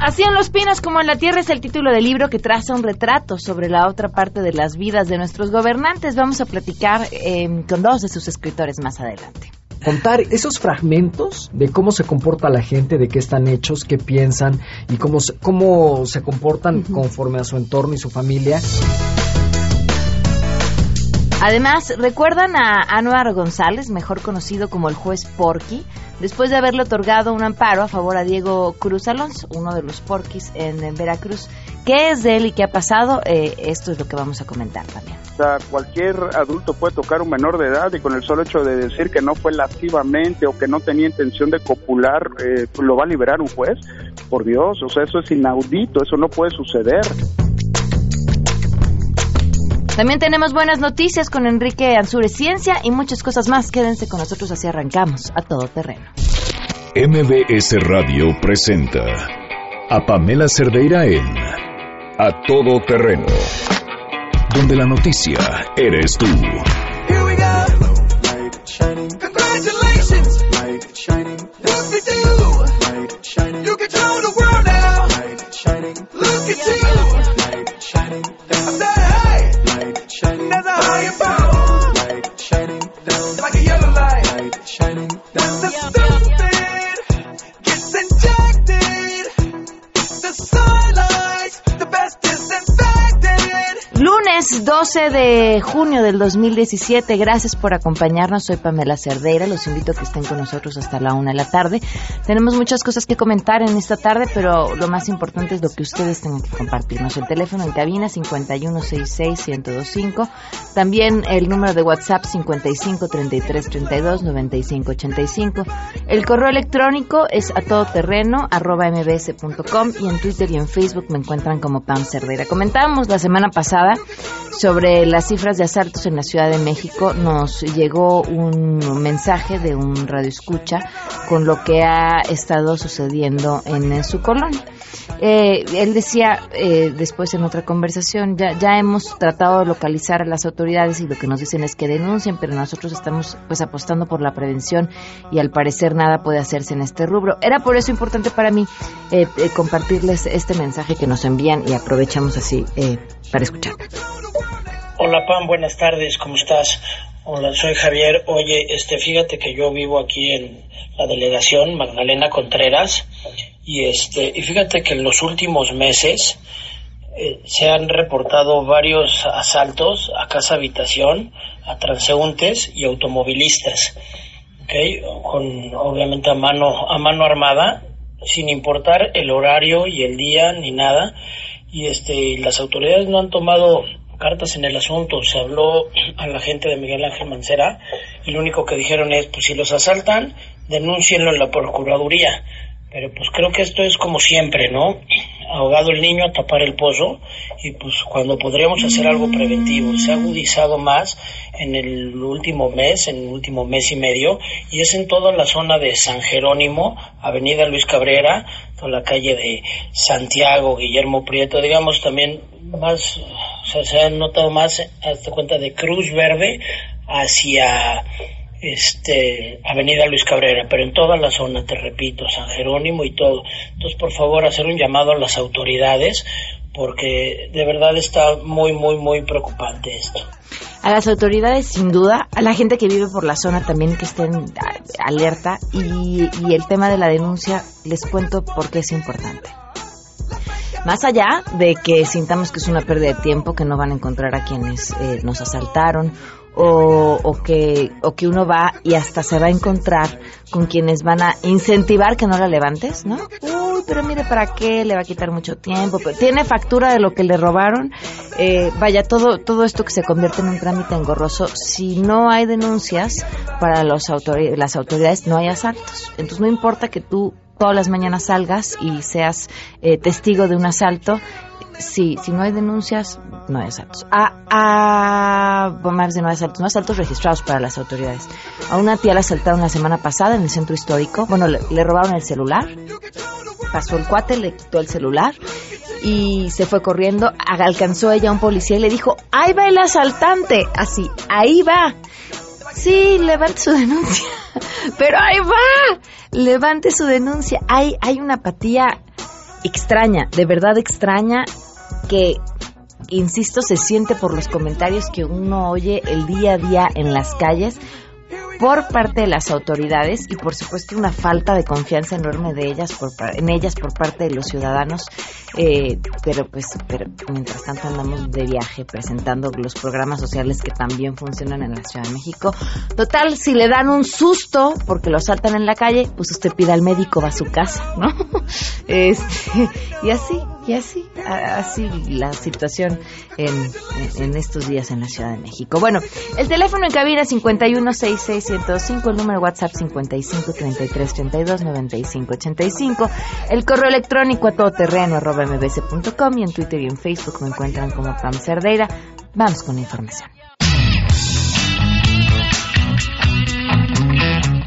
Así en Los Pinos como en la Tierra es el título del libro que traza un retrato sobre la otra parte de las vidas de nuestros gobernantes. Vamos a platicar eh, con dos de sus escritores más adelante contar esos fragmentos de cómo se comporta la gente, de qué están hechos, qué piensan y cómo se, cómo se comportan conforme a su entorno y su familia. Además, ¿recuerdan a Anuar González, mejor conocido como el juez Porky? Después de haberle otorgado un amparo a favor a Diego Cruz Alonso, uno de los Porquis en, Veracruz. ¿Qué es de él y qué ha pasado? Eh, esto es lo que vamos a comentar también. O sea, cualquier adulto puede tocar un menor de edad y con el solo hecho de decir que no fue lascivamente o que no tenía intención de copular, eh, lo va a liberar un juez. Por Dios, o sea, eso es inaudito, eso no puede suceder. También tenemos buenas noticias con Enrique Ansure Ciencia y muchas cosas más. Quédense con nosotros así arrancamos a todo terreno. MBS Radio presenta a Pamela Cerdeira en A Todo Terreno, donde la noticia eres tú. Lunes 12 de junio del 2017. Gracias por acompañarnos. Soy Pamela Cerdeira. Los invito a que estén con nosotros hasta la una de la tarde. Tenemos muchas cosas que comentar en esta tarde, pero lo más importante es lo que ustedes tengan que compartirnos. El teléfono en cabina 5166-1025. También el número de WhatsApp 5533329585. El correo electrónico es a arroba mbs.com y en Twitter y en Facebook me encuentran como Pam Cerdeira. Comentábamos la semana pasada sobre las cifras de asaltos en la Ciudad de México, nos llegó un mensaje de un radio escucha con lo que ha estado sucediendo en, su colonia. Eh, él decía eh, después en otra conversación, ya, ya hemos tratado de localizar a las autoridades y lo que nos dicen es que denuncien, pero nosotros estamos pues apostando por la prevención y al parecer nada puede hacerse en este rubro. Era por eso importante para mí eh, compartirles este mensaje que nos envían y aprovechamos así para escuchar. Hola Pam, buenas tardes, ¿cómo estás? Hola, soy Javier. Oye, este, fíjate que yo vivo aquí en la delegación Magdalena Contreras y este, y fíjate que en los últimos meses eh, se han reportado varios asaltos a casa habitación, a transeúntes y automovilistas, ¿okay? con obviamente a mano a mano armada, sin importar el horario y el día ni nada y este las autoridades no han tomado cartas en el asunto. Se habló a la gente de Miguel Ángel Mancera y lo único que dijeron es, pues si los asaltan, denúncienlo en la Procuraduría. Pero pues creo que esto es como siempre, ¿no? Ahogado el niño a tapar el pozo y pues cuando podríamos hacer algo preventivo. Se ha agudizado más en el último mes, en el último mes y medio, y es en toda la zona de San Jerónimo, Avenida Luis Cabrera, toda la calle de Santiago, Guillermo Prieto, digamos también más, o sea, se ha notado más, hasta cuenta de Cruz Verde hacia este, Avenida Luis Cabrera, pero en toda la zona, te repito, San Jerónimo y todo. Entonces, por favor, hacer un llamado a las autoridades, porque de verdad está muy, muy, muy preocupante esto. A las autoridades, sin duda, a la gente que vive por la zona también que estén alerta y, y el tema de la denuncia, les cuento por qué es importante. Más allá de que sintamos que es una pérdida de tiempo, que no van a encontrar a quienes eh, nos asaltaron o, que, o que uno va y hasta se va a encontrar con quienes van a incentivar que no la levantes, ¿no? Uy, pero mire, ¿para qué? Le va a quitar mucho tiempo. Tiene factura de lo que le robaron. Eh, vaya, todo, todo esto que se convierte en un trámite engorroso, si no hay denuncias para los las autoridades, no hay asaltos. Entonces no importa que tú todas las mañanas salgas y seas eh, testigo de un asalto, Sí, si no hay denuncias, no hay asaltos. A, a, más de no hay asaltos, no hay asaltos registrados para las autoridades. A una tía la asaltaron la semana pasada en el centro histórico. Bueno, le, le robaron el celular. Pasó el cuate, le quitó el celular y se fue corriendo. Alcanzó ella a un policía y le dijo, ahí va el asaltante. Así, ahí va. Sí, levante su denuncia. Pero ahí va. Levante su denuncia. Hay, hay una apatía extraña, de verdad extraña que insisto, se siente por los comentarios que uno oye el día a día en las calles por parte de las autoridades y por supuesto una falta de confianza enorme de ellas por, en ellas por parte de los ciudadanos eh, pero pues pero mientras tanto andamos de viaje presentando los programas sociales que también funcionan en la Ciudad de México. Total si le dan un susto porque lo saltan en la calle pues usted pida al médico va a su casa no este, y así y así así la situación en, en estos días en la Ciudad de México bueno el teléfono en cabina 5166 105, el número WhatsApp 55 33 32 95 85, el correo electrónico a todoterreno arroba mbc.com y en Twitter y en Facebook me encuentran como Pam Cerdeira. Vamos con la información.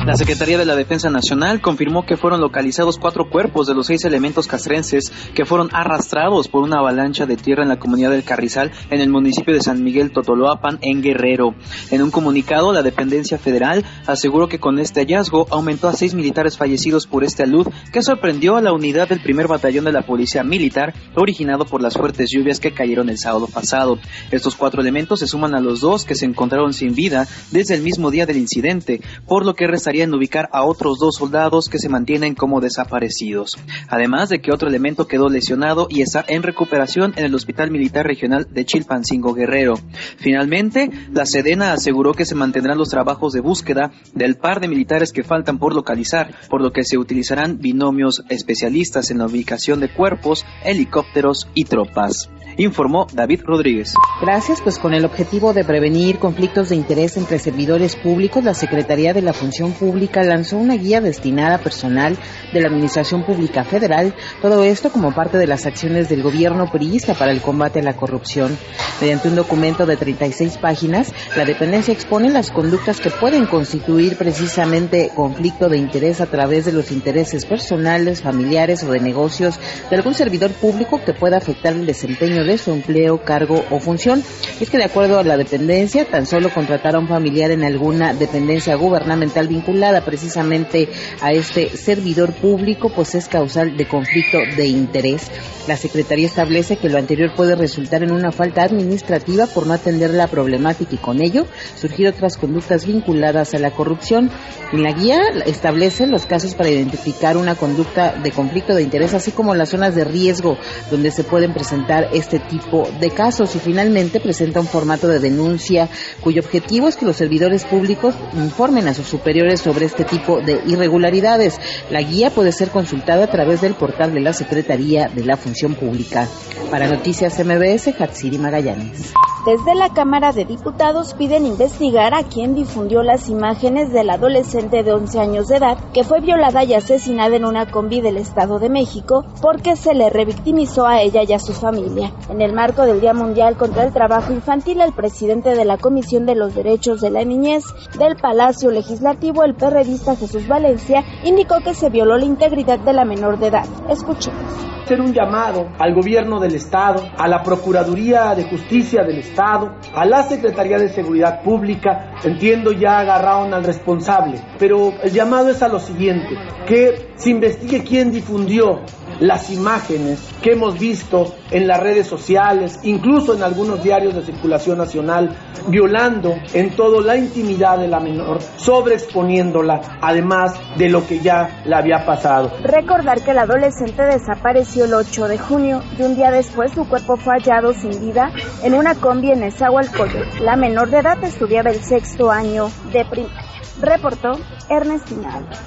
La Secretaría de la Defensa Nacional confirmó que fueron localizados cuatro cuerpos de los seis elementos castrenses que fueron arrastrados por una avalancha de tierra en la comunidad del Carrizal en el municipio de San Miguel Totoloapan en Guerrero. En un comunicado, la dependencia federal aseguró que con este hallazgo aumentó a seis militares fallecidos por este alud que sorprendió a la unidad del primer batallón de la Policía Militar originado por las fuertes lluvias que cayeron el sábado pasado. Estos cuatro elementos se suman a los dos que se encontraron sin vida desde el mismo día del incidente, por lo que resta ubicar a otros dos soldados que se mantienen como desaparecidos. Además de que otro elemento quedó lesionado y está en recuperación en el Hospital Militar Regional de Chilpancingo Guerrero. Finalmente, la Sedena aseguró que se mantendrán los trabajos de búsqueda del par de militares que faltan por localizar, por lo que se utilizarán binomios especialistas en la ubicación de cuerpos, helicópteros y tropas informó David Rodríguez. Gracias, pues con el objetivo de prevenir conflictos de interés entre servidores públicos, la Secretaría de la Función Pública lanzó una guía destinada a personal de la Administración Pública Federal, todo esto como parte de las acciones del gobierno priista para el combate a la corrupción. Mediante un documento de 36 páginas, la dependencia expone las conductas que pueden constituir precisamente conflicto de interés a través de los intereses personales, familiares o de negocios de algún servidor público que pueda afectar el desempeño de su empleo, cargo o función. Es que de acuerdo a la dependencia, tan solo contratar a un familiar en alguna dependencia gubernamental vinculada precisamente a este servidor público, pues es causal de conflicto de interés. La Secretaría establece que lo anterior puede resultar en una falta administrativa por no atender la problemática y con ello surgir otras conductas vinculadas a la corrupción. En la guía establece los casos para identificar una conducta de conflicto de interés, así como las zonas de riesgo donde se pueden presentar este tipo de casos y finalmente presenta un formato de denuncia cuyo objetivo es que los servidores públicos informen a sus superiores sobre este tipo de irregularidades. La guía puede ser consultada a través del portal de la Secretaría de la Función Pública. Para Noticias MBS, Hatsiri Magallanes. Desde la Cámara de Diputados piden investigar a quien difundió las imágenes del adolescente de 11 años de edad que fue violada y asesinada en una combi del Estado de México porque se le revictimizó a ella y a su familia. En el marco del Día Mundial contra el Trabajo Infantil, el presidente de la Comisión de los Derechos de la Niñez del Palacio Legislativo, el perredista Jesús Valencia, indicó que se violó la integridad de la menor de edad. Escuchemos hacer un llamado al gobierno del Estado, a la Procuraduría de Justicia del Estado, a la Secretaría de Seguridad Pública, entiendo ya agarraron al responsable, pero el llamado es a lo siguiente, que se investigue quién difundió las imágenes que hemos visto en las redes sociales, incluso en algunos diarios de circulación nacional, violando en todo la intimidad de la menor, sobreexponiéndola, además de lo que ya le había pasado. Recordar que el adolescente desapareció el 8 de junio y un día después su cuerpo fue hallado sin vida en una combi en Esahualcoyot. La menor de edad estudiaba el sexto año de primaria. Reportó Ernestina Álvarez.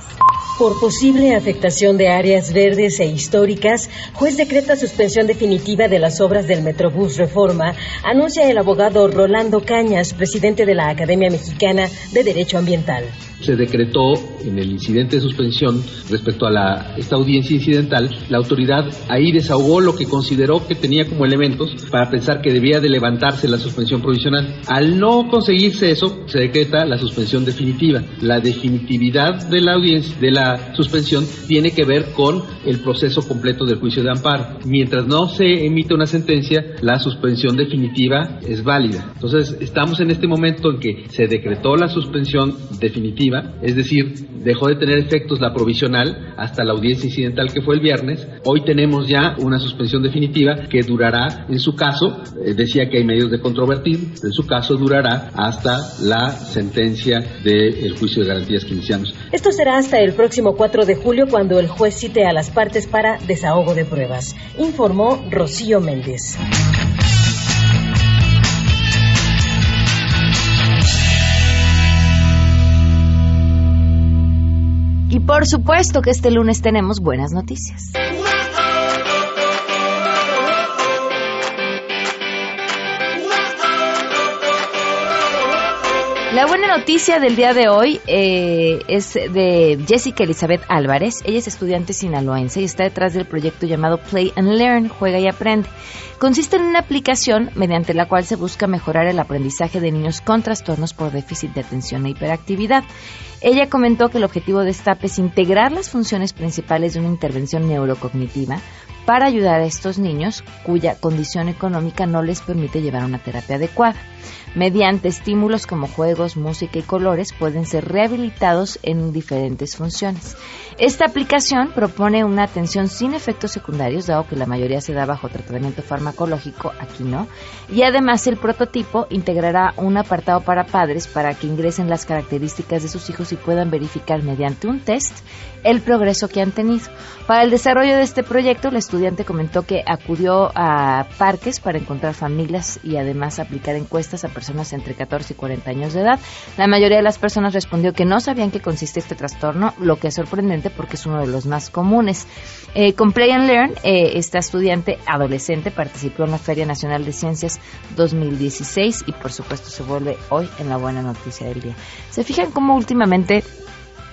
Por posible afectación de áreas verdes e históricas, juez decreta suspensión definitiva de las obras del Metrobús Reforma, anuncia el abogado Rolando Cañas, presidente de la Academia Mexicana de Derecho Ambiental se decretó en el incidente de suspensión respecto a la, esta audiencia incidental, la autoridad ahí desahogó lo que consideró que tenía como elementos para pensar que debía de levantarse la suspensión provisional. Al no conseguirse eso, se decreta la suspensión definitiva. La definitividad de la audiencia, de la suspensión, tiene que ver con el proceso completo del juicio de amparo. Mientras no se emite una sentencia, la suspensión definitiva es válida. Entonces, estamos en este momento en que se decretó la suspensión definitiva es decir, dejó de tener efectos la provisional hasta la audiencia incidental que fue el viernes. Hoy tenemos ya una suspensión definitiva que durará, en su caso, eh, decía que hay medios de controvertir, en su caso durará hasta la sentencia del juicio de garantías que iniciamos. Esto será hasta el próximo 4 de julio cuando el juez cite a las partes para desahogo de pruebas, informó Rocío Méndez. Y por supuesto que este lunes tenemos buenas noticias. Noticia del día de hoy eh, es de Jessica Elizabeth Álvarez. Ella es estudiante sinaloense y está detrás del proyecto llamado Play and Learn, Juega y Aprende. Consiste en una aplicación mediante la cual se busca mejorar el aprendizaje de niños con trastornos por déficit de atención e hiperactividad. Ella comentó que el objetivo de esta app es integrar las funciones principales de una intervención neurocognitiva para ayudar a estos niños cuya condición económica no les permite llevar una terapia adecuada. Mediante estímulos como juegos, música y colores pueden ser rehabilitados en diferentes funciones. Esta aplicación propone una atención sin efectos secundarios, dado que la mayoría se da bajo tratamiento farmacológico, aquí no, y además el prototipo integrará un apartado para padres para que ingresen las características de sus hijos y puedan verificar mediante un test el progreso que han tenido. Para el desarrollo de este proyecto, el estudiante comentó que acudió a parques para encontrar familias y además aplicar encuestas a personas entre 14 y 40 años de edad. La mayoría de las personas respondió que no sabían qué consiste este trastorno, lo que es sorprendente porque es uno de los más comunes. Eh, con Play and Learn, eh, esta estudiante adolescente participó en la Feria Nacional de Ciencias 2016 y por supuesto se vuelve hoy en la buena noticia del día. ¿Se fijan cómo últimamente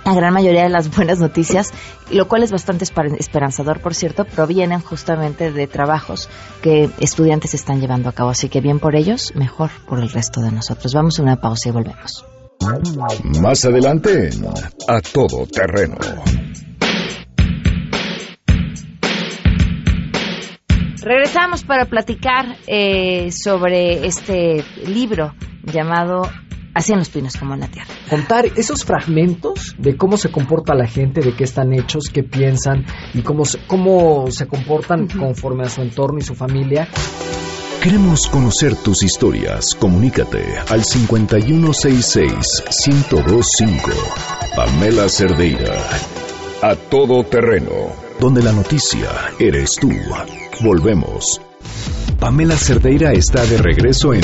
la gran mayoría de las buenas noticias, lo cual es bastante esperanzador, por cierto, provienen justamente de trabajos que estudiantes están llevando a cabo. Así que bien por ellos, mejor por el resto de nosotros. Vamos a una pausa y volvemos. Más adelante A Todo Terreno. Regresamos para platicar eh, sobre este libro llamado Así en los pinos como en la tierra. Contar esos fragmentos de cómo se comporta la gente, de qué están hechos, qué piensan y cómo se, cómo se comportan conforme a su entorno y su familia. Queremos conocer tus historias. Comunícate al 5166-1025. Pamela Cerdeira. A todo terreno. Donde la noticia eres tú. Volvemos. Pamela Cerdeira está de regreso en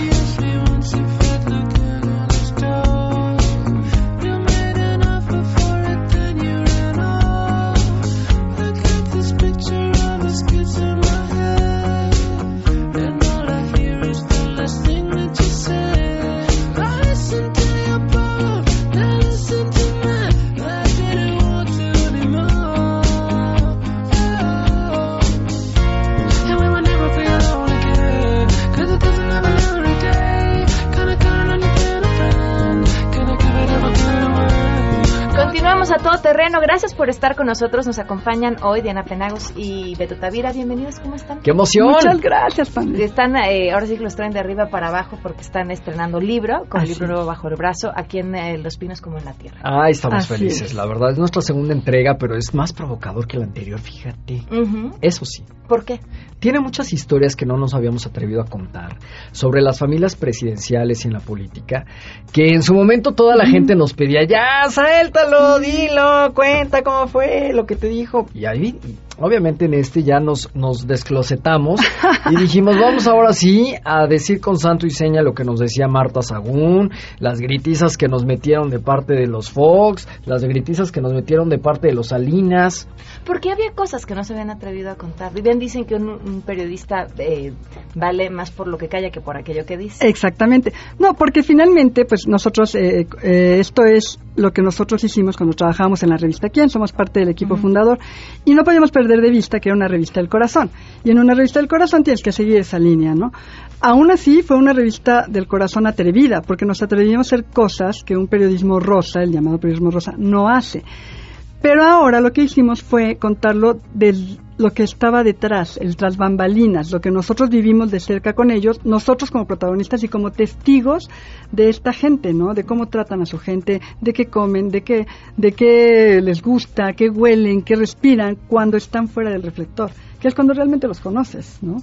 Gracias por estar con nosotros. Nos acompañan hoy Diana Penagos y Beto Tavira. Bienvenidos, ¿cómo están? ¡Qué emoción! Muchas gracias, Pamela. Están, eh, ahora sí que los traen de arriba para abajo porque están estrenando libro, con el libro nuevo bajo el brazo, aquí en eh, Los Pinos como en la Tierra. Ah, estamos felices, la verdad. Es nuestra segunda entrega, pero es más provocador que la anterior, fíjate. Eso sí. ¿Por qué? Tiene muchas historias que no nos habíamos atrevido a contar sobre las familias presidenciales y en la política, que en su momento toda la gente nos pedía, ya, suéltalo, dilo, cuenta cómo fue, lo que te dijo. Y ahí obviamente en este ya nos, nos desclosetamos y dijimos, vamos ahora sí a decir con santo y seña lo que nos decía Marta Sagún, las gritizas que nos metieron de parte de los Fox, las gritizas que nos metieron de parte de los Salinas. Porque había cosas que no se habían atrevido a contar. Y bien dicen que un, periodista eh, vale más por lo que calla que por aquello que dice. Exactamente. No, porque finalmente, pues nosotros, eh, eh, esto es lo que nosotros hicimos cuando trabajamos en la revista Quién, somos parte del equipo fundador y no podíamos perder de vista que era una revista del corazón. Y en una revista del corazón tienes que seguir esa línea, ¿no? Aún así fue una revista del corazón atrevida, porque nos atrevimos a hacer cosas que un periodismo rosa, el llamado periodismo rosa, no hace. Pero ahora lo que hicimos fue contarlo de lo que estaba detrás, el tras bambalinas, lo que nosotros vivimos de cerca con ellos, nosotros como protagonistas y como testigos de esta gente, ¿no? De cómo tratan a su gente, de qué comen, de qué, de qué les gusta, qué huelen, qué respiran cuando están fuera del reflector, que es cuando realmente los conoces, ¿no?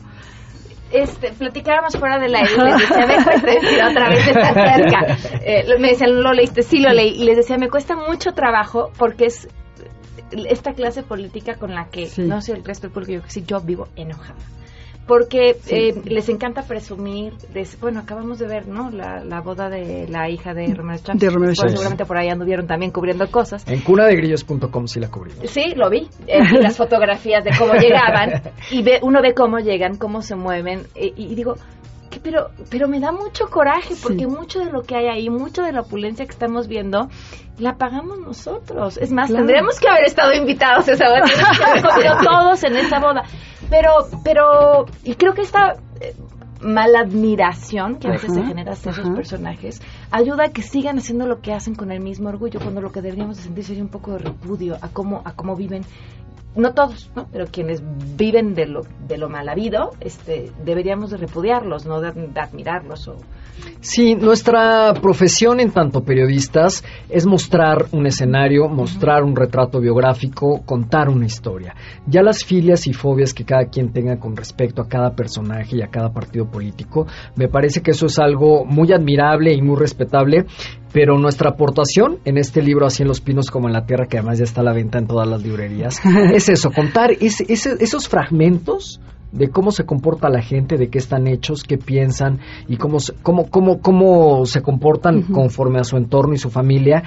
este, platicábamos fuera del aire y les decía, me cuesta, otra vez está cerca. Eh, me decían, ¿lo leíste? Sí, lo leí. Y les decía, me cuesta mucho trabajo porque es esta clase política con la que, no sé el resto del público, yo, sí, yo vivo enojada porque eh, les encanta presumir, de, bueno, acabamos de ver, ¿no? La, la boda de la hija de Romero Chávez. De Romero Chávez. seguramente por ahí anduvieron también cubriendo cosas. En cunadegrillos.com sí la cubrimos. Sí, lo vi. Eh, las fotografías de cómo llegaban y ve, uno ve cómo llegan, cómo se mueven y, y digo, ¿qué? pero pero me da mucho coraje porque mucho de lo que hay ahí, mucho de la opulencia que estamos viendo la pagamos nosotros. Es más, tendríamos que haber estado invitados a esa boda, que todos en esa boda. Pero, pero, y creo que esta eh, mala admiración que a veces se genera hacia esos personajes ayuda a que sigan haciendo lo que hacen con el mismo orgullo, cuando lo que deberíamos de sentir sería un poco de repudio a cómo, a cómo viven no todos, ¿no? pero quienes viven de lo, de lo mal habido, este, deberíamos de repudiarlos, no de, de admirarlos o Sí, nuestra profesión en tanto periodistas es mostrar un escenario, mostrar un retrato biográfico, contar una historia. Ya las filias y fobias que cada quien tenga con respecto a cada personaje y a cada partido político, me parece que eso es algo muy admirable y muy respetable, pero nuestra aportación en este libro, Así en los Pinos como en la Tierra, que además ya está a la venta en todas las librerías, es eso, contar esos fragmentos de cómo se comporta la gente, de qué están hechos, qué piensan y cómo, cómo, cómo, cómo se comportan conforme a su entorno y su familia.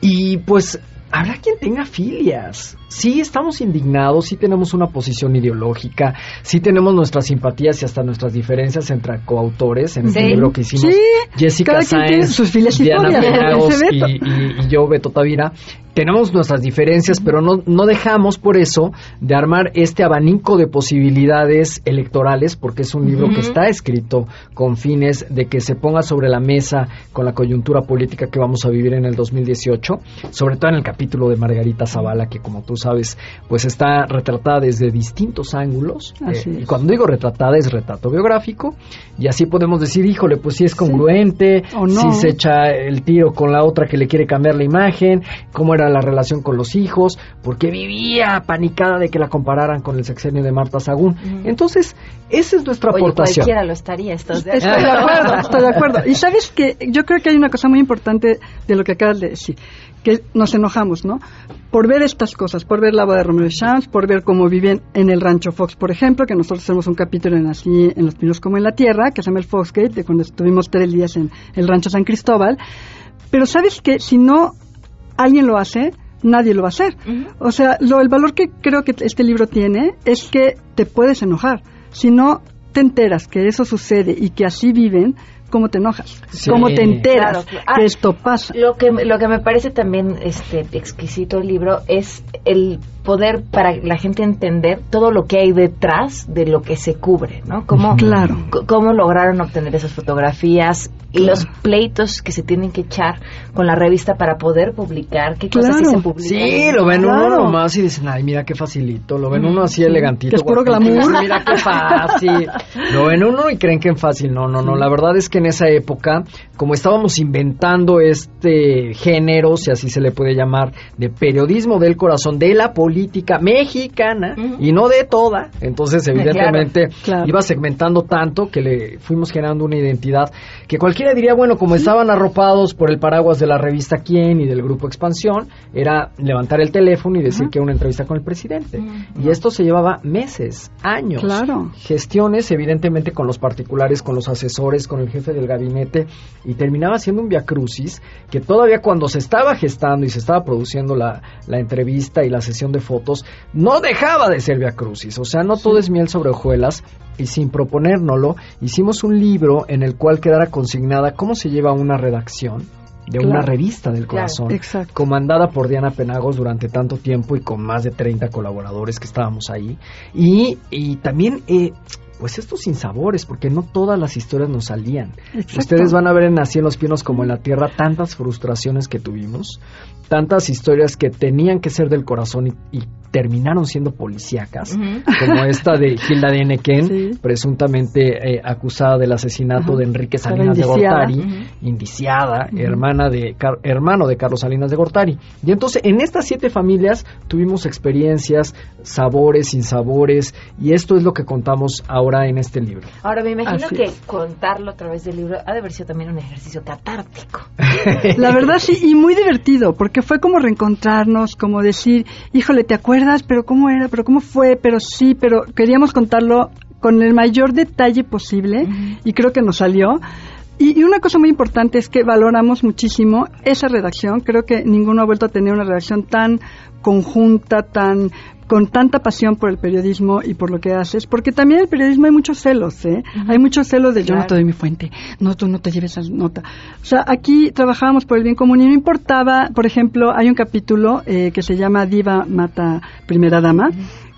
Y pues habrá quien tenga filias. Sí, estamos indignados, sí tenemos una posición ideológica, sí tenemos nuestras simpatías y hasta nuestras diferencias entre coautores en el libro que hicimos. Jessica Sáenz, Diana Penagos y, y, y, yo, Beto Tavira. Tenemos nuestras diferencias, pero no, no dejamos por eso de armar este abanico de posibilidades electorales, porque es un libro que está escrito con fines de que se ponga sobre la mesa con la coyuntura política que vamos a vivir en el 2018, sobre todo en el capítulo de Margarita Zavala, que como tú sabes, pues está retratada desde distintos ángulos. Eh, y cuando digo retratada es retrato biográfico, y así podemos decir, híjole, pues si es congruente, o no. si se echa el tiro con la otra que le quiere cambiar la imagen, cómo era la relación con los hijos, porque vivía panicada de que la compararan con el sexenio de Marta Sagún. Mm. Entonces, esa es nuestra Oye, aportación. Cualquiera lo estaría, ¿estás de Estoy de acuerdo, estoy de acuerdo. Y sabes que yo creo que hay una cosa muy importante de lo que acabas de decir, que nos enojamos, ¿no? Por ver estas cosas, por ver la boda de Romero Champs, por ver cómo viven en el Rancho Fox, por ejemplo, que nosotros tenemos un capítulo en así en Los Pinos como en la Tierra, que se llama el Foxgate, de cuando estuvimos tres días en el Rancho San Cristóbal. Pero sabes que si no alguien lo hace, nadie lo va a hacer. Uh -huh. O sea, lo, el valor que creo que este libro tiene es que te puedes enojar. Si no te enteras que eso sucede y que así viven, ¿cómo te enojas? Sí. ¿Cómo te enteras Claro, que Ah, esto pasa? Lo que, lo que me parece también este, exquisito el libro es el poder para la gente entender todo lo que hay detrás de lo que se cubre, ¿no? Cómo, Claro. cómo lograron obtener esas fotografías y los pleitos que se tienen que echar con la revista para poder publicar, qué cosas sí Claro. se publican. Sí, lo ven Claro. uno nomás y dicen, ay, mira qué facilito. Lo ven uno así Sí, elegantito. que es puro glamour. Mira qué fácil. Lo ven uno y creen que es fácil. No, no, no. La verdad es que en esa época, como estábamos inventando este género, si así se le puede llamar, de periodismo del corazón, de la política mexicana y no de toda, entonces evidentemente Claro. iba segmentando tanto que le fuimos generando una identidad que cualquiera diría, bueno, como estaban arropados por el paraguas de la revista Quién y del grupo Expansión, era levantar el teléfono y decir que era una entrevista con el presidente. Y esto se llevaba meses, años. Claro. Gestiones, evidentemente, con los particulares, con los asesores, con el jefe del gabinete, y terminaba siendo un viacrucis que todavía cuando se estaba gestando y se estaba produciendo la, la entrevista y la sesión de fotos, no dejaba de ser viacrucis. O sea, no todo es miel sobre hojuelas, y sin proponérnoslo, hicimos un libro en el cual quedara consignada cómo se lleva una redacción de una Claro. revista del Claro, corazón, exacto. comandada por Diana Penagos durante tanto tiempo y con más de 30 colaboradores que estábamos ahí. Y, y también, eh, pues estos sinsabores, porque no todas las historias nos salían. Exacto. Ustedes van a ver en Así en los Pinos como en la Tierra tantas frustraciones que tuvimos, tantas historias que tenían que ser del corazón y, y terminaron siendo policíacas, como esta de Hilda de Nequén, Sí. presuntamente eh, acusada del asesinato de Enrique Salinas de. Gortari, indiciada, hermana de Car- hermano de Carlos Salinas de Gortari. Y entonces en estas siete familias tuvimos experiencias, sabores, sinsabores, y esto es lo que contamos ahora en este libro. Ahora me imagino Así que es. contarlo a través del libro ha de haber sido también un ejercicio catártico. La verdad sí, y muy divertido, porque fue como reencontrarnos, como decir, híjole, ¿te acuerdas? Pero cómo era, pero cómo fue, pero sí, pero queríamos contarlo con el mayor detalle posible y creo que nos salió. Y, y una cosa muy importante es que valoramos muchísimo esa redacción. Creo que ninguno ha vuelto a tener una redacción tan conjunta, tan con tanta pasión por el periodismo y por lo que haces, porque también en el periodismo hay muchos celos, ¿eh? Hay muchos celos de yo no te doy mi fuente, no, tú no te lleves esa nota. O sea, aquí trabajábamos por el bien común y no importaba, por ejemplo, hay un capítulo eh, que se llama Diva Mata Primera Dama,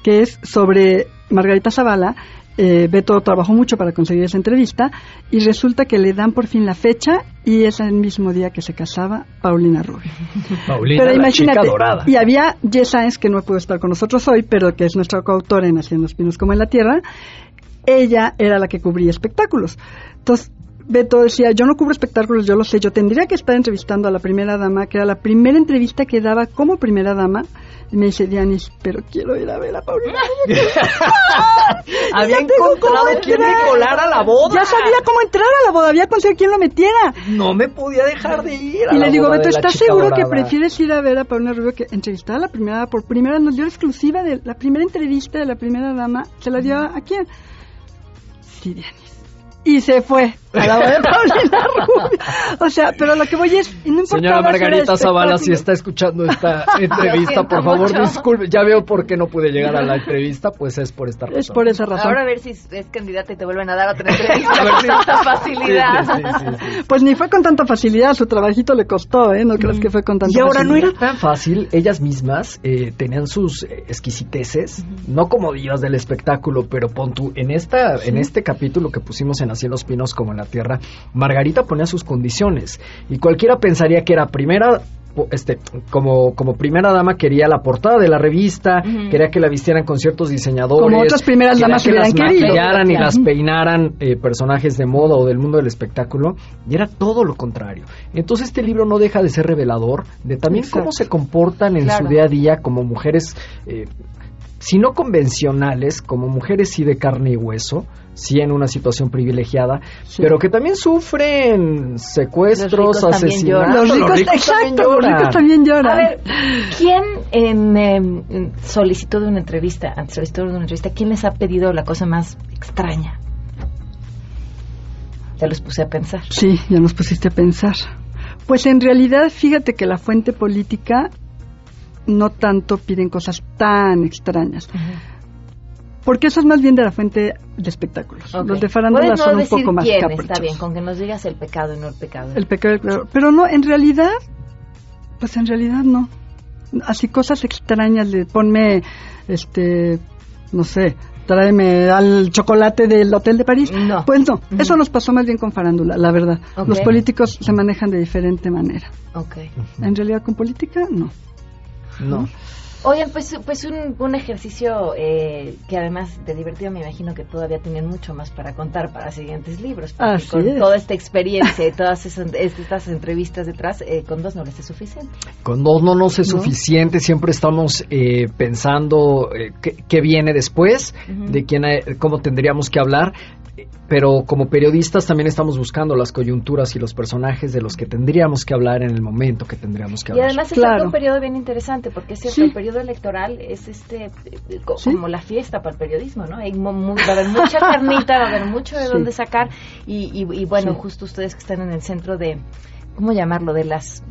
que es sobre Margarita Zavala. Eh, Beto trabajó mucho para conseguir esa entrevista y resulta que le dan por fin la fecha y es el mismo día que se casaba Paulina Rubio. Paulina, Pero la imagínate, chica dorada. y había Jess Sáenz, que no pudo estar con nosotros hoy, pero que es nuestra coautora en Haciendo los Pinos como en la Tierra. Ella era la que cubría espectáculos. Entonces, Beto decía, yo no cubro espectáculos, yo lo sé, yo tendría que estar entrevistando a la primera dama, que era la primera entrevista que daba como primera dama. Y me dice, Dianis, pero quiero ir a ver a Paulina. Había encontrado quién me colara a la boda. Ya sabía cómo entrar a la boda, había conseguido quién lo metiera. No me podía dejar de ir. a Y la le digo, boda Beto, ¿estás seguro que dorada?" prefieres ir a ver a Paulina Rubio que entrevistar a la primera? Por primera, nos dio la exclusiva de la primera entrevista de la primera dama. ¿Se la dio a quién? Sí, Dianis. Y se fue a la boda de Paulina Rubio. O sea, pero lo que voy es, no Señora Margarita Zavala, si está escuchando esta entrevista, por favor, mucho. disculpe. Ya veo por qué no pude llegar a la entrevista, pues es por esta razón. Es por esa razón. Ahora a ver si es candidata y te vuelven a dar otra entrevista A ver con si- tanta facilidad. Sí, sí, sí, sí, sí. Pues ni fue con tanta facilidad, su trabajito le costó, ¿eh? No creas que fue con tanta Y ahora no facilidad. era tan fácil, ellas mismas eh, tenían sus eh, exquisiteces, no como divas del espectáculo, pero pon tú, en, esta, en este capítulo que pusimos en Así en los Pinos como en la Tierra, Margarita ponía sus condiciones y cualquiera pensaría que era primera este como como primera dama quería la portada de la revista quería que la vistieran con ciertos diseñadores Como otras primeras damas que las querido. maquillaran y las peinaran eh, personajes de moda o del mundo del espectáculo y era todo lo contrario. Entonces este libro no deja de ser revelador de también cómo se comportan en Claro. su día a día como mujeres, eh, si no convencionales, como mujeres sí de carne y hueso, sí en una situación privilegiada, Sí. pero que también sufren secuestros, Los ricos asesinatos. Los ricos, también exacto, los ricos también lloran. A ver, ¿quién em, solicitó de una entrevista, ante solicitó de una entrevista, quién les ha pedido la cosa más extraña? Ya los puse a pensar. Sí, ya nos pusiste a pensar. Pues en realidad, fíjate que la fuente política no tanto piden cosas tan extrañas. Porque eso es más bien de la fuente de espectáculos. Ok. Los de farándula no son un decir poco más quién, caprichosos. Está bien, con que nos digas el pecado y no el pecado. El pecado del claro. Pero no, en realidad, pues en realidad no. Así cosas extrañas de ponme, este, no sé, tráeme al chocolate del Hotel de París. No. Pues no, eso nos pasó más bien con farándula, la verdad. Los políticos se manejan de diferente manera. Ok. En realidad con política, no. No. Oigan, pues, pues un, un ejercicio eh, que además de divertido me imagino que todavía tienen mucho más para contar para siguientes libros. Así con es. toda esta experiencia y todas esas, estas entrevistas detrás, eh, con dos no les es suficiente. Con dos no nos es ¿No? suficiente, siempre estamos eh, pensando eh, qué, qué viene después, de quién, hay- cómo tendríamos que hablar, eh, pero como periodistas también estamos buscando las coyunturas y los personajes de los que tendríamos que hablar en el momento que tendríamos que Y hablar. además es Claro. un periodo bien interesante, porque es cierto, Sí. el periodo electoral es este eh, Sí. como la fiesta para el periodismo, ¿no? Hay va a haber mucha carnita, va a haber mucho de Sí. dónde sacar, y, y, y bueno, Sí. justo ustedes que están en el centro de, ¿cómo llamarlo? De las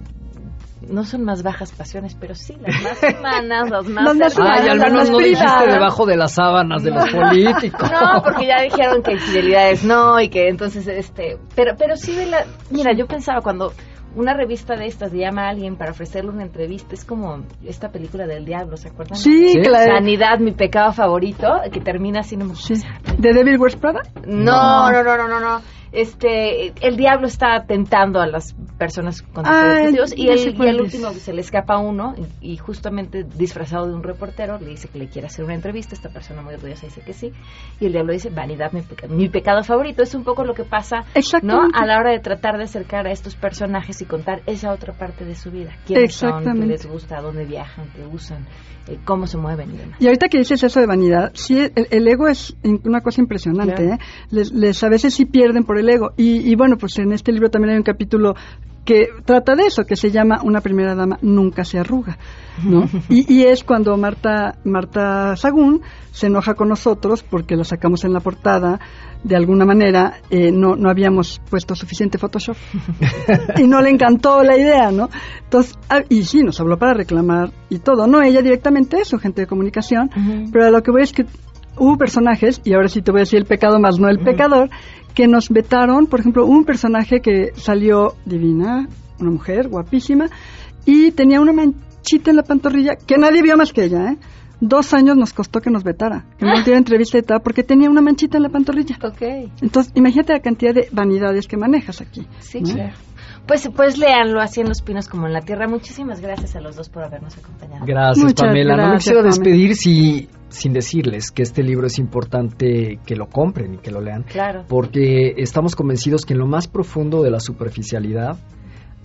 no son más bajas pasiones, pero sí las más humanas, las más Las Ay, al menos no dijiste debajo de las sábanas de los políticos. No, porque ya dijeron que infidelidades no y que entonces este, pero pero sí de la, mira, yo pensaba cuando una revista de estas llama a alguien para ofrecerle una entrevista. Es como esta película del diablo, ¿se acuerdan? Sí, ¿Sí? claro. Sanidad, mi pecado favorito, que termina así. No, me- Sí. ¿De Devil Wears Prada? no, no, no, no, no, no. Este, el diablo está tentando a las personas con motivos y el, y es. último se le escapa uno y, y justamente disfrazado de un reportero le dice que le quiere hacer una entrevista. Esta persona muy orgullosa dice que sí y el diablo dice vanidad, mi, peca- mi pecado favorito. Es un poco lo que pasa, ¿no? A la hora de tratar de acercar a estos personajes y contar esa otra parte de su vida. ¿Quiénes son? ¿Qué les gusta? ¿Dónde viajan? ¿Qué usan? Eh, ¿Cómo se mueven y demás? Y ahorita que dices eso de vanidad, sí, el, el ego es una cosa impresionante. Claro. ¿eh? Les, les- a veces sí pierden por el ego. Y, y bueno, pues en este libro también hay un capítulo que trata de eso, que se llama Una primera dama nunca se arruga. ¿no? y, y es cuando Marta, Marta Sagún se enoja con nosotros porque la sacamos en la portada. De alguna manera eh, no, no habíamos puesto suficiente Photoshop y no le encantó la idea, ¿no? Entonces, ah, y sí, nos habló para reclamar y todo, no ella directamente, eso, gente de comunicación, pero a lo que voy es que hubo personajes, y ahora sí te voy a decir el pecado más no el pecador, que nos vetaron, por ejemplo, un personaje que salió divina, una mujer guapísima, y tenía una manchita en la pantorrilla que nadie vio más que ella, ¿eh? Dos años nos costó que nos vetara, que no diera entrevista y tal, porque tenía una manchita en la pantorrilla. Ok. Entonces, imagínate la cantidad de vanidades que manejas aquí. Sí, ¿no? claro. Pues, pues léanlo así en los pinos como en la tierra. Muchísimas gracias a los dos por habernos acompañado. Gracias, Muchas Pamela. no me quisiera despedir si, sin decirles que este libro es importante que lo compren y que lo lean, Claro. porque estamos convencidos que en lo más profundo de la superficialidad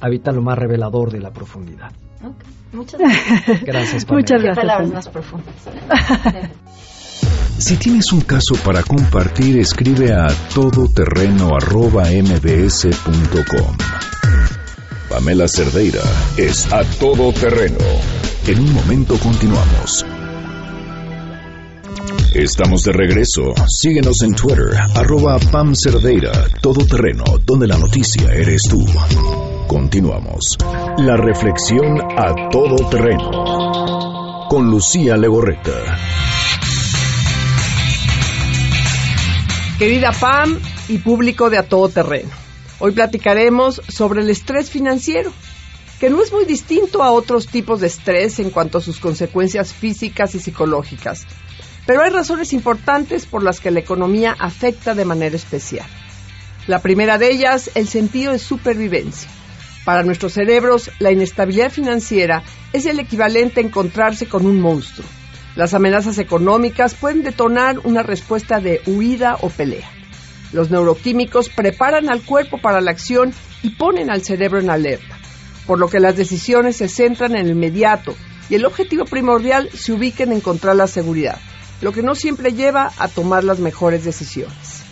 habita lo más revelador de la profundidad. Ok. Muchas gracias. Gracias, Pamela. Muchas gracias. palabras más profundas. Si tienes un caso para compartir, escribe a todoterreno.mbs.com. Pamela Cerdeira es a todoterreno. En un momento continuamos. Estamos de regreso. Síguenos en Twitter, arroba Pam Cerdeira, todoterreno, donde la noticia eres tú. Continuamos. La reflexión a todoterreno. Con Lucía Legorreta. Querida Pam y público de A Todo Terreno, hoy platicaremos sobre el estrés financiero, que no es muy distinto a otros tipos de estrés en cuanto a sus consecuencias físicas y psicológicas, pero hay razones importantes por las que la economía afecta de manera especial. La primera de ellas, el sentido de supervivencia. Para nuestros cerebros, la inestabilidad financiera es el equivalente a encontrarse con un monstruo. Las amenazas económicas pueden detonar una respuesta de huida o pelea. Los neuroquímicos preparan al cuerpo para la acción y ponen al cerebro en alerta, por lo que las decisiones se centran en el inmediato y el objetivo primordial se ubica en encontrar la seguridad, lo que no siempre lleva a tomar las mejores decisiones.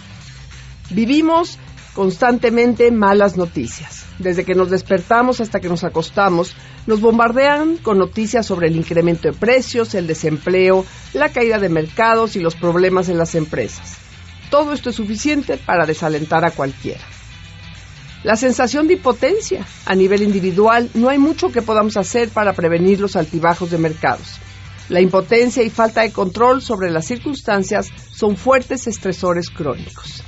Vivimos constantemente malas noticias. Desde que nos despertamos hasta que nos acostamos, nos bombardean con noticias sobre el incremento de precios, el desempleo, la caída de mercados y los problemas en las empresas. Todo esto es suficiente para desalentar a cualquiera. La sensación de impotencia. A nivel individual, no hay mucho que podamos hacer para prevenir los altibajos de mercados. La impotencia y falta de control sobre las circunstancias son fuertes estresores crónicos.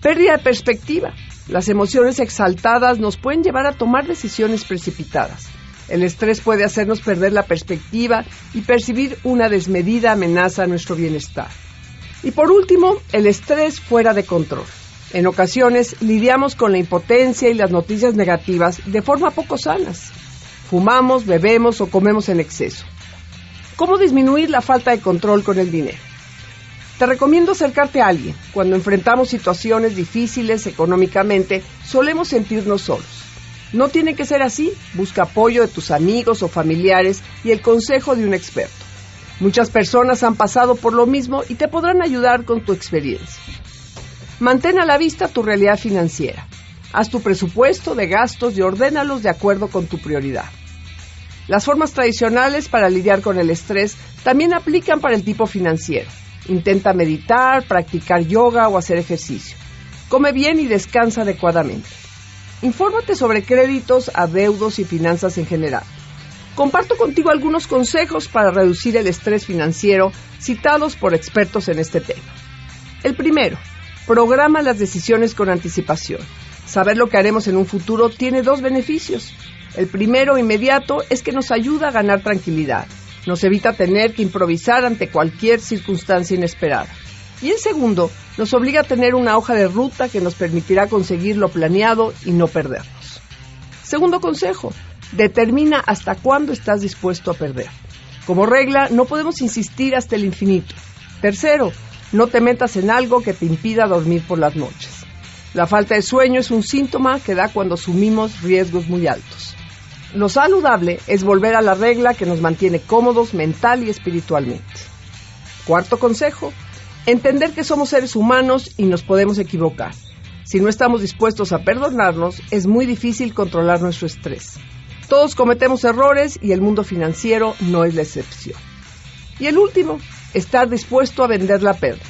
Pérdida de perspectiva. Las emociones exaltadas nos pueden llevar a tomar decisiones precipitadas. El estrés puede hacernos perder la perspectiva y percibir una desmedida amenaza a nuestro bienestar. Y por último, el estrés fuera de control. En ocasiones lidiamos con la impotencia y las noticias negativas de forma poco sanas. Fumamos, bebemos o comemos en exceso. ¿Cómo disminuir la falta de control con el dinero? Te recomiendo acercarte a alguien. Cuando enfrentamos situaciones difíciles económicamente, solemos sentirnos solos. No tiene que ser así. Busca apoyo de tus amigos o familiares y el consejo de un experto. Muchas personas han pasado por lo mismo y te podrán ayudar con tu experiencia. Mantén a la vista tu realidad financiera. Haz tu presupuesto de gastos y ordénalos de acuerdo con tu prioridad. Las formas tradicionales para lidiar con el estrés también aplican para el tipo financiero. Intenta meditar, practicar yoga o hacer ejercicio. Come bien y descansa adecuadamente. Infórmate sobre créditos, adeudos y finanzas en general. Comparto contigo algunos consejos para reducir el estrés financiero citados por expertos en este tema. El primero, programa las decisiones con anticipación. Saber lo que haremos en un futuro tiene dos beneficios. El primero, inmediato, es que nos ayuda a ganar tranquilidad. Nos evita tener que improvisar ante cualquier circunstancia inesperada. Y el segundo, nos obliga a tener una hoja de ruta que nos permitirá conseguir lo planeado y no perdernos. Segundo consejo, determina hasta cuándo estás dispuesto a perder. Como regla, no podemos insistir hasta el infinito. Tercero, no te metas en algo que te impida dormir por las noches. La falta de sueño es un síntoma que da cuando asumimos riesgos muy altos. Lo saludable es volver a la regla que nos mantiene cómodos mental y espiritualmente. Cuarto consejo, entender que somos seres humanos y nos podemos equivocar. Si no estamos dispuestos a perdonarnos, es muy difícil controlar nuestro estrés. Todos cometemos errores y el mundo financiero no es la excepción. Y el último, estar dispuesto a vender la pérdida.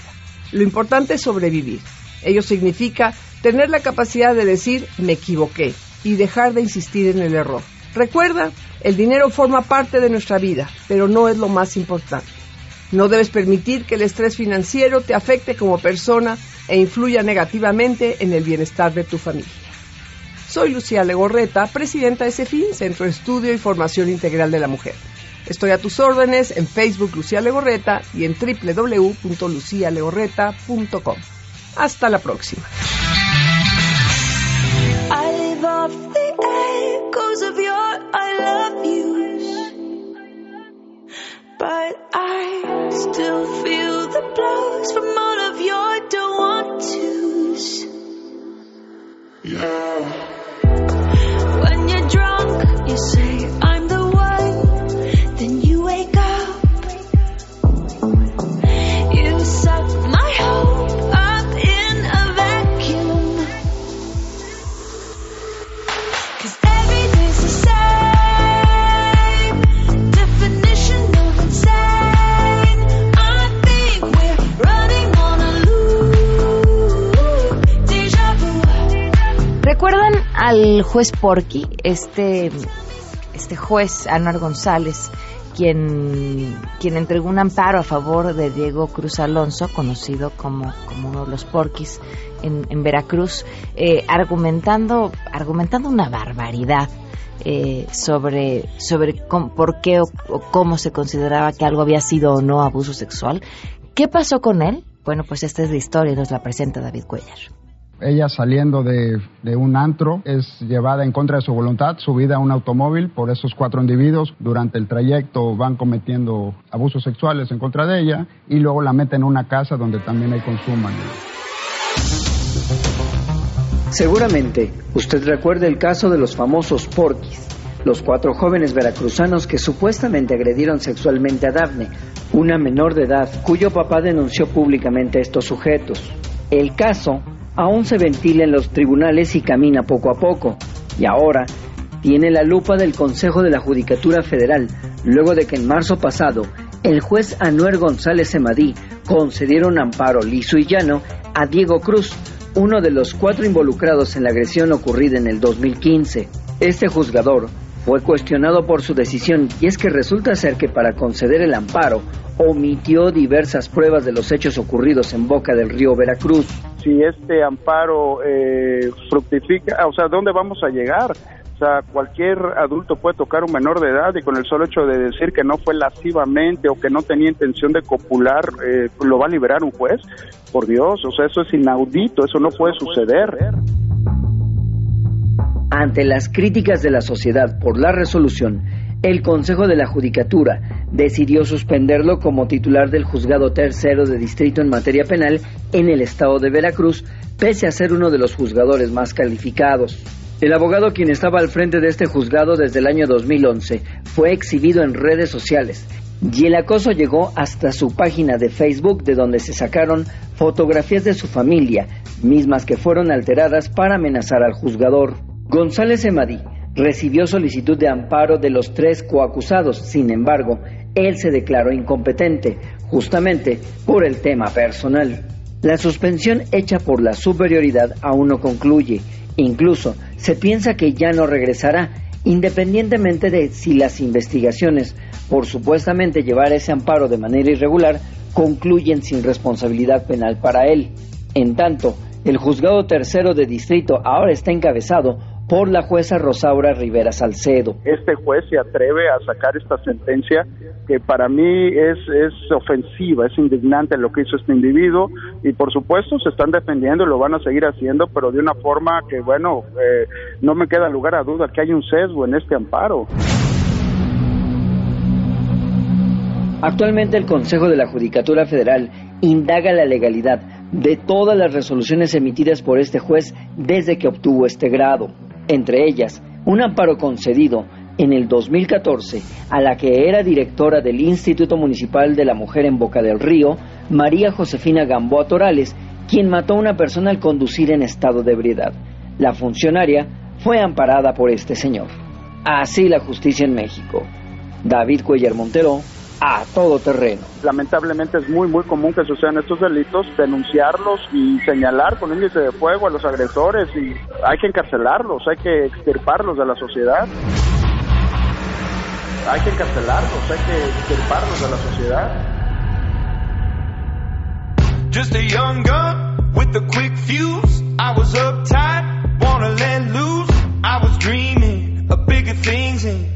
Lo importante es sobrevivir. Ello significa tener la capacidad de decir me equivoqué y dejar de insistir en el error. Recuerda, el dinero forma parte de nuestra vida, pero no es lo más importante. No debes permitir que el estrés financiero te afecte como persona e influya negativamente en el bienestar de tu familia. Soy Lucía Legorreta, presidenta de CEFIN, Centro de Estudio y Formación Integral de la Mujer. Estoy a tus órdenes en Facebook Lucía Legorreta y en www.lucialegorreta.com. Hasta la próxima. Still feel the from all of your don't want. Yeah. Uh, al juez Porky? Este, este juez, Anuar González, quien, quien entregó un amparo a favor de Diego Cruz Alonso, conocido como, como uno de los Porquis en, Veracruz, eh, argumentando, argumentando una barbaridad. eh, sobre, sobre por qué o, o cómo se consideraba que algo había sido o no abuso sexual. ¿Qué pasó con él? Bueno, pues esta es la historia y nos la presenta David Cuellar. Ella saliendo de, un antro es llevada en contra de su voluntad, subida a un automóvil por esos cuatro individuos. Durante el trayecto van cometiendo abusos sexuales en contra de ella y luego la meten en una casa donde también hay consumo. Seguramente usted recuerda el caso de los famosos porquis, los cuatro jóvenes veracruzanos que supuestamente agredieron sexualmente a Dafne, una menor de edad cuyo papá denunció públicamente a estos sujetos. El caso aún se ventila en los tribunales y camina poco a poco, y ahora tiene la lupa del Consejo de la Judicatura Federal, luego de que en marzo pasado el juez Anuer González Emadí concediera un amparo liso y llano a Diego Cruz, uno de los cuatro involucrados en la agresión ocurrida en el 2015. Este juzgador fue cuestionado por su decisión y es que resulta ser que para conceder el amparo omitió diversas pruebas de los hechos ocurridos en Boca del Río Veracruz. si este amparo eh, fructifica, o sea, ¿dónde vamos a llegar? O sea, cualquier adulto puede tocar un menor de edad y con el solo hecho de decir que no fue lascivamente o que no tenía intención de copular, eh, lo va a liberar un juez. Por Dios, o sea, eso es inaudito, eso no puede suceder. Ante las críticas de la sociedad por la resolución, el Consejo de la Judicatura decidió suspenderlo como titular del Juzgado Tercero de Distrito en materia penal en el estado de Veracruz, pese a ser uno de los juzgadores más calificados. El abogado quien estaba al frente de este juzgado desde el año 2011 fue exhibido en redes sociales y el acoso llegó hasta su página de Facebook de donde se sacaron fotografías de su familia, mismas que fueron alteradas para amenazar al juzgador. González Emadí recibió solicitud de amparo de los tres coacusados, sin embargo, él se declaró incompetente, justamente por el tema personal. La suspensión hecha por la superioridad aún no concluye, incluso se piensa que ya no regresará, independientemente de si las investigaciones por supuestamente llevar ese amparo de manera irregular concluyen sin responsabilidad penal para él. En tanto, El juzgado tercero de distrito ahora está encabezado por la jueza Rosaura Rivera Salcedo. Este juez se atreve a sacar esta sentencia que para mí es, es ofensiva, es indignante lo que hizo este individuo y por supuesto se están defendiendo y lo van a seguir haciendo, pero de una forma que, bueno, eh, no me queda lugar a duda que hay un sesgo en este amparo. Actualmente el Consejo de la Judicatura Federal indaga la legalidad de todas las resoluciones emitidas por este juez desde que obtuvo este grado, entre ellas un amparo concedido en el 2014 a la que era directora del Instituto Municipal de la Mujer en Boca del Río, María Josefina Gamboa Torales, quien mató a una persona al conducir en estado de ebriedad. La funcionaria fue amparada por este señor. Así la justicia en México. David Cuellar Montero, a todo terreno. Lamentablemente es muy muy común que sucedan estos delitos, denunciarlos y señalar con índice de fuego a los agresores y hay que encarcelarlos, hay que extirparlos de la sociedad. Hay que encarcelarlos, hay que extirparlos de la sociedad. Just a young gun with a quick fuse. I was uptight, wanna let loose. I was dreaming of bigger things and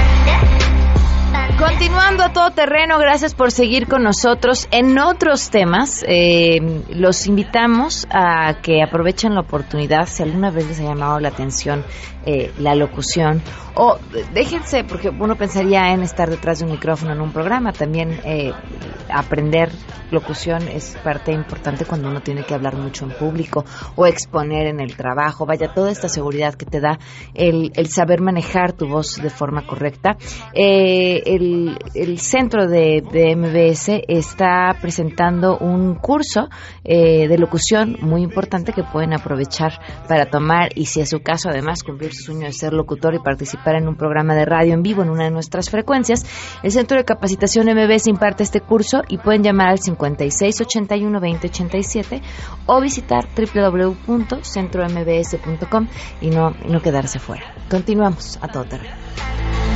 Continuando a todo terreno, gracias por seguir con nosotros en otros temas. Eh, los invitamos a que aprovechen la oportunidad, si alguna vez les ha llamado la atención eh, la locución, o déjense, porque uno pensaría en estar detrás de un micrófono en un programa, también eh, aprender locución es parte importante cuando uno tiene que hablar mucho en público o exponer en el trabajo, vaya, toda esta seguridad que te da el, el saber manejar tu voz de forma correcta. el el, centro de, MBS está presentando un curso eh, de locución muy importante que pueden aprovechar para tomar y si es su caso además cumplir su sueño de ser locutor y participar en un programa de radio en vivo en una de nuestras frecuencias. El Centro de Capacitación MBS imparte este curso y pueden llamar al 5681 2087 o visitar www.centrombs.com y no, no quedarse fuera. Continuamos a todo terreno.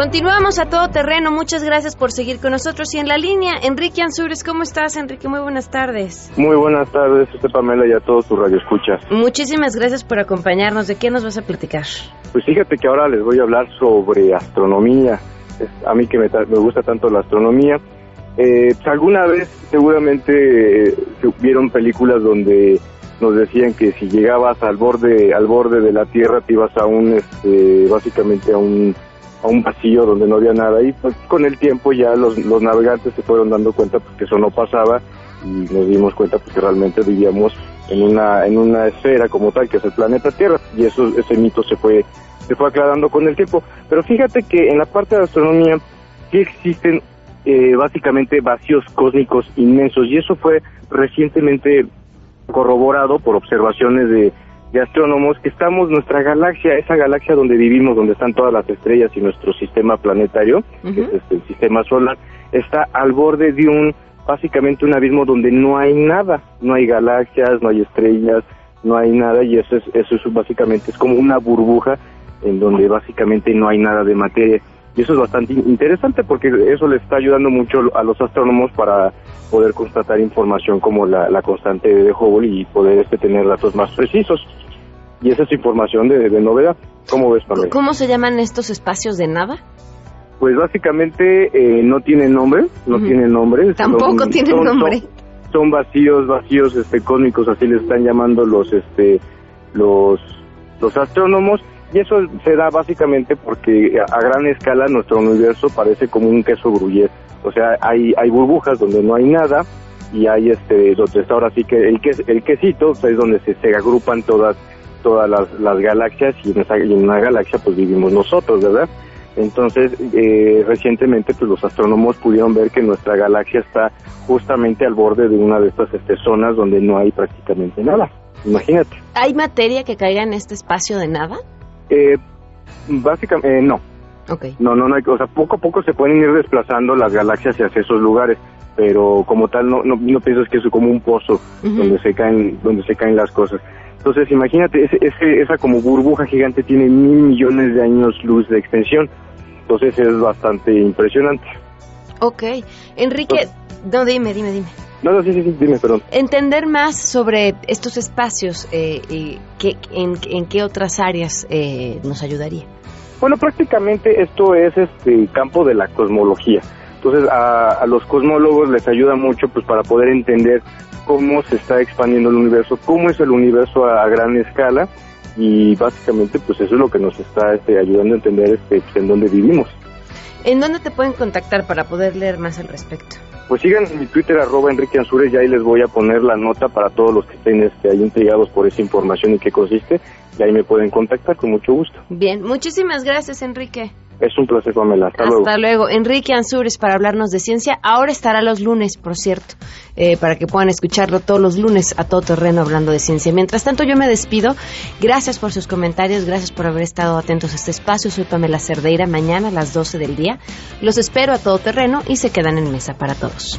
Continuamos a todo terreno. Muchas gracias por seguir con nosotros. Y en la línea, Enrique Ansures, ¿cómo estás, Enrique? Muy buenas tardes. Muy buenas tardes, este Pamela y a todos tus radioescuchas. Muchísimas gracias por acompañarnos. ¿De qué nos vas a platicar? Pues fíjate que ahora les voy a hablar sobre astronomía. A mí que me, gusta tanto la astronomía. Eh, pues, alguna vez seguramente eh, vieron películas donde nos decían que si llegabas al borde al borde de la Tierra te ibas a un este, básicamente a un a un vacío donde no había nada. Y pues con el tiempo ya los, los navegantes se fueron dando cuenta pues, que eso no pasaba y nos dimos cuenta pues, que realmente vivíamos en una en una esfera como tal que es el planeta Tierra. Y eso ese mito se fue se fue aclarando con el tiempo. Pero fíjate que en la parte de astronomía sí existen eh, básicamente vacíos cósmicos inmensos. Y eso fue recientemente corroborado por observaciones de de astrónomos que estamos, nuestra galaxia, esa galaxia donde vivimos, donde están todas las estrellas y nuestro sistema planetario, que es este, el sistema solar, está al borde de un, básicamente un abismo donde no hay nada, no hay galaxias, no hay estrellas, no hay nada y eso es, eso es básicamente, es como una burbuja en donde básicamente no hay nada de materia. Y eso es bastante interesante porque eso le está ayudando mucho a los astrónomos para poder constatar información como la, la constante de Hubble y poder este, tener datos más precisos. Y esa es información de, de novedad. ¿Cómo ves, Pamela? ¿Cómo se llaman estos espacios de nada? Pues básicamente eh, no tienen nombre, no tienen nombre. Tampoco Son- tienen son- nombre. Son, son vacíos, vacíos este, cósmicos, así les están llamando los, este, los, los astrónomos. Y eso se da básicamente porque a, gran escala nuestro universo parece como un queso gruyere. O sea, hay, hay burbujas donde no hay nada y hay este donde está ahora sí que el, ques- el quesito pues, es donde se, se agrupan todas todas las, las galaxias y en, esa, y en una galaxia pues vivimos nosotros, ¿verdad? Entonces, eh, recientemente pues los astrónomos pudieron ver que nuestra galaxia está justamente al borde de una de estas este, zonas donde no hay prácticamente nada. Imagínate. ¿Hay materia que caiga en este espacio de nada? Eh, básicamente, eh, no. Ok. No, no, no hay, o sea, poco a poco se pueden ir desplazando las galaxias hacia esos lugares, pero como tal no, no, no piensas que es como un pozo donde se caen, donde se caen las cosas. Entonces, imagínate, ese, ese- esa como burbuja gigante tiene mil millones de años luz de extensión. Entonces es bastante impresionante. Ok. Enrique, no, dime, dime, dime. No, no, sí, sí, sí, dime, perdón. Entender más sobre estos espacios, eh, y qué- en, en qué otras áreas eh, nos ayudaría. Bueno, prácticamente esto es este campo de la cosmología. Entonces a, a los cosmólogos les ayuda mucho pues para poder entender cómo se está expandiendo el universo, cómo es el universo a, a gran escala y básicamente pues eso es lo que nos está este, ayudando a entender este, pues, en dónde vivimos. ¿En dónde te pueden contactar para poder leer más al respecto? Pues sigan en mi Twitter arroba Enrique Ansures y ahí les voy a poner la nota para todos los que estén este, ahí intrigados por esa información y qué consiste y ahí me pueden contactar con mucho gusto. Bien, muchísimas gracias, Enrique. Es un placer, Pamela. Hasta, luego. Hasta luego. Enrique Ansures para hablarnos de ciencia. Ahora estará los lunes, por cierto, eh, para que puedan escucharlo todos los lunes a todo terreno hablando de ciencia. Mientras tanto, yo me despido. Gracias por sus comentarios, gracias por haber estado atentos a este espacio. Soy Pamela Cerdeira. Mañana a las 12 del día los espero a todo terreno y se quedan en mesa para todos.